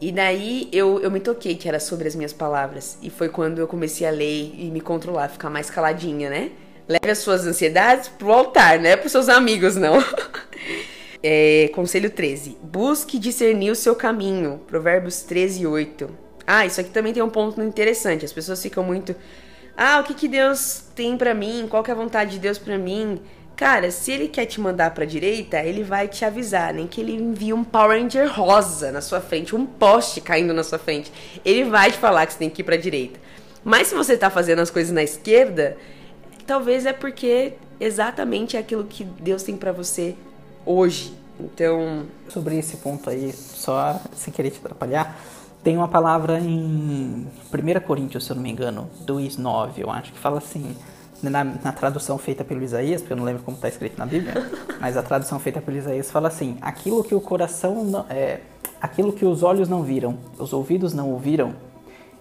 E daí eu, eu me toquei que era sobre as minhas palavras. E foi quando eu comecei a ler e me controlar, ficar mais caladinha, né? Leve as suas ansiedades pro altar, né? Pros seus amigos, não. É, conselho 13. Busque discernir o seu caminho. Provérbios 13, 8. Ah, isso aqui também tem um ponto interessante. As pessoas ficam muito. Ah, o que, que Deus tem pra mim? Qual que é a vontade de Deus pra mim? Cara, se ele quer te mandar pra direita, ele vai te avisar, nem que ele envie um Power Ranger rosa na sua frente, um poste caindo na sua frente. Ele vai te falar que você tem que ir pra direita. Mas se você tá fazendo as coisas na esquerda, talvez é porque exatamente é aquilo que Deus tem para você hoje. Então. Sobre esse ponto aí, só sem querer te atrapalhar, tem uma palavra em 1 Coríntios, se eu não me engano, 2,9, eu acho, que fala assim na, na, tradução feita pelo Isaías, porque eu não lembro como está escrito na Bíblia, mas a tradução feita pelo Isaías fala assim: aquilo que o coração não, é, aquilo que os olhos não viram, os ouvidos não ouviram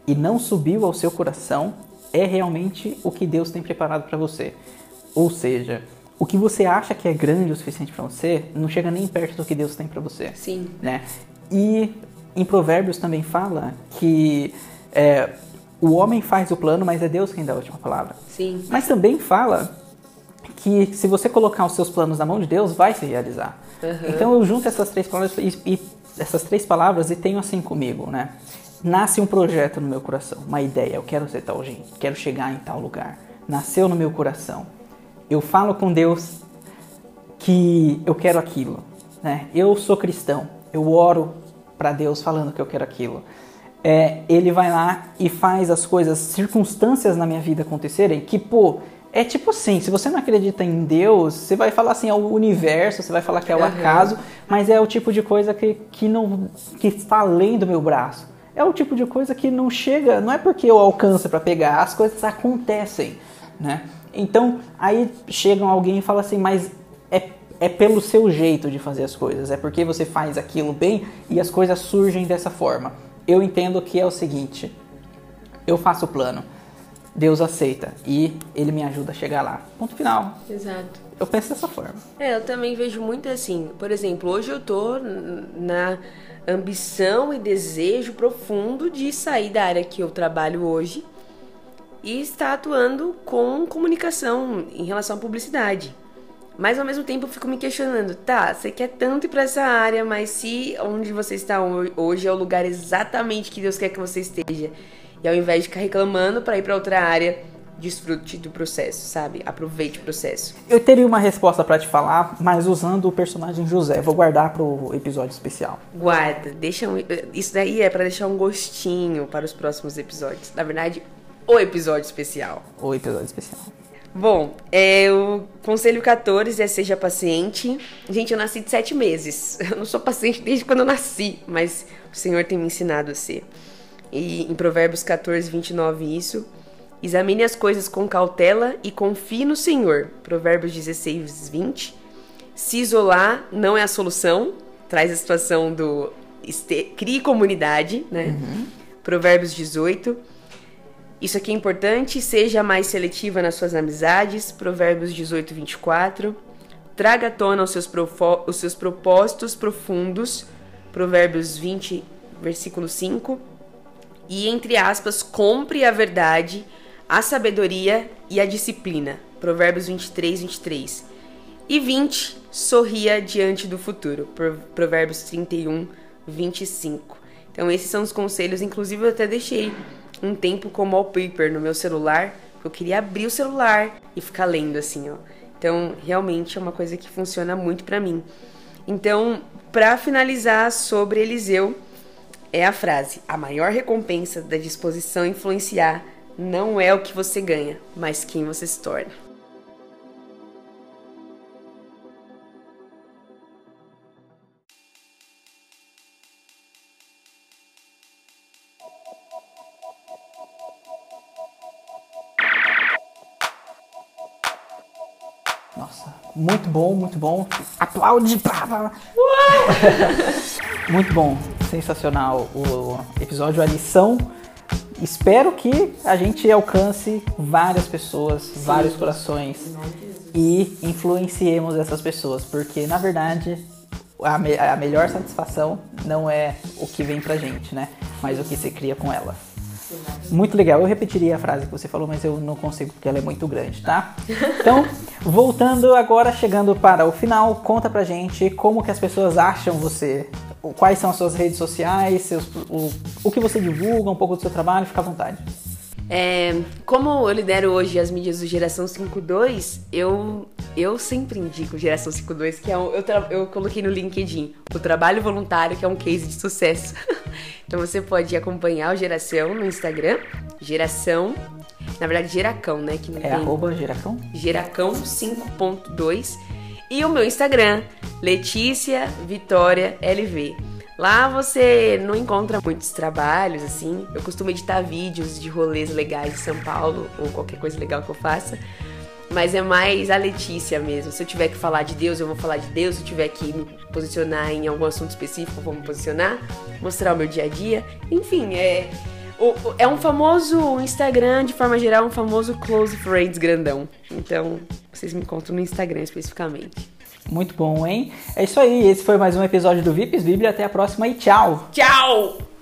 e não subiu ao seu coração é realmente o que Deus tem preparado para você. Ou seja, o que você acha que é grande o suficiente para você não chega nem perto do que Deus tem para você. Sim. Né? E em Provérbios também fala que é, o homem faz o plano, mas é Deus quem dá a última palavra. Sim. Mas também fala que se você colocar os seus planos na mão de Deus, vai se realizar. Uhum. Então eu junto essas três palavras e, e, essas três palavras e tenho assim comigo, né? Nasce um projeto no meu coração, uma ideia, eu quero ser tal gente, quero chegar em tal lugar. Nasceu no meu coração. Eu falo com Deus que eu quero aquilo, né? Eu sou cristão, eu oro para Deus falando que eu quero aquilo é, ele vai lá e faz as coisas, circunstâncias na minha vida acontecerem, que, pô, é tipo assim, se você não acredita em Deus, você vai falar assim, é o universo, você vai falar que é o uhum. acaso, mas é o tipo de coisa que, que, não, que está além do meu braço. É o tipo de coisa que não chega, não é porque eu alcanço para pegar, as coisas acontecem, né? Então, aí chega alguém e fala assim, mas é, é pelo seu jeito de fazer as coisas, é porque você faz aquilo bem e as coisas surgem dessa forma eu entendo que é o seguinte: eu faço o plano, Deus aceita e ele me ajuda a chegar lá. Ponto final. Exato. Eu penso dessa forma. É, eu também vejo muito assim. Por exemplo, hoje eu tô na ambição e desejo profundo de sair da área que eu trabalho hoje e estar atuando com comunicação em relação à publicidade. Mas ao mesmo tempo eu fico me questionando, tá, você quer tanto ir para essa área, mas se onde você está hoje é o lugar exatamente que Deus quer que você esteja, e ao invés de ficar reclamando para ir para outra área, desfrute do processo, sabe? Aproveite o processo. Eu teria uma resposta para te falar, mas usando o personagem José. Vou guardar pro episódio especial. Guarda, deixa um, isso daí é para deixar um gostinho para os próximos episódios. Na verdade, o episódio especial. O episódio especial. Bom, é, o conselho 14 é seja paciente. Gente, eu nasci de sete meses. Eu não sou paciente desde quando eu nasci, mas o Senhor tem me ensinado a ser. E em Provérbios 14, 29, isso. Examine as coisas com cautela e confie no Senhor. Provérbios 16, 20. Se isolar não é a solução. Traz a situação do este, crie comunidade, né? Uhum. Provérbios 18 isso aqui é importante, seja mais seletiva nas suas amizades, Provérbios 18, 24. Traga à tona os seus, os seus propósitos profundos, Provérbios 20, versículo 5. E, entre aspas, compre a verdade, a sabedoria e a disciplina, Provérbios 23, 23. E 20, sorria diante do futuro, Provérbios 31, 25. Então, esses são os conselhos, inclusive eu até deixei um tempo como wallpaper no meu celular. Eu queria abrir o celular e ficar lendo assim, ó. Então, realmente é uma coisa que funciona muito para mim. Então, para finalizar sobre Eliseu, é a frase: a maior recompensa da disposição a influenciar não é o que você ganha, mas quem você se torna. Muito bom, muito bom. Aplaude! muito bom, sensacional o episódio, a lição. Espero que a gente alcance várias pessoas, Sim. vários corações e influenciemos essas pessoas, porque na verdade a, me a melhor satisfação não é o que vem pra gente, né? Mas o que se cria com elas. Muito legal. Eu repetiria a frase que você falou, mas eu não consigo porque ela é muito grande, tá? Então, voltando agora, chegando para o final, conta pra gente como que as pessoas acham você. Quais são as suas redes sociais, seus, o, o que você divulga, um pouco do seu trabalho, fica à vontade. É, como eu lidero hoje as mídias do Geração 52, eu eu sempre indico Geração 52, que é um, eu, eu coloquei no LinkedIn o trabalho voluntário, que é um case de sucesso. então você pode acompanhar o Geração no Instagram, Geração, na verdade Geracão, né? Que é tem... arroba Geracão? Geracão 5.2 e o meu Instagram, Letícia Vitória LV. Lá você não encontra muitos trabalhos, assim. Eu costumo editar vídeos de rolês legais de São Paulo ou qualquer coisa legal que eu faça. Mas é mais a Letícia mesmo. Se eu tiver que falar de Deus, eu vou falar de Deus. Se eu tiver que me posicionar em algum assunto específico, eu vou me posicionar. Mostrar o meu dia a dia. Enfim, é. É um famoso Instagram, de forma geral, um famoso Close Friends grandão. Então, vocês me encontram no Instagram especificamente. Muito bom, hein? É isso aí. Esse foi mais um episódio do VIPs Bíblia. Até a próxima e tchau! Tchau!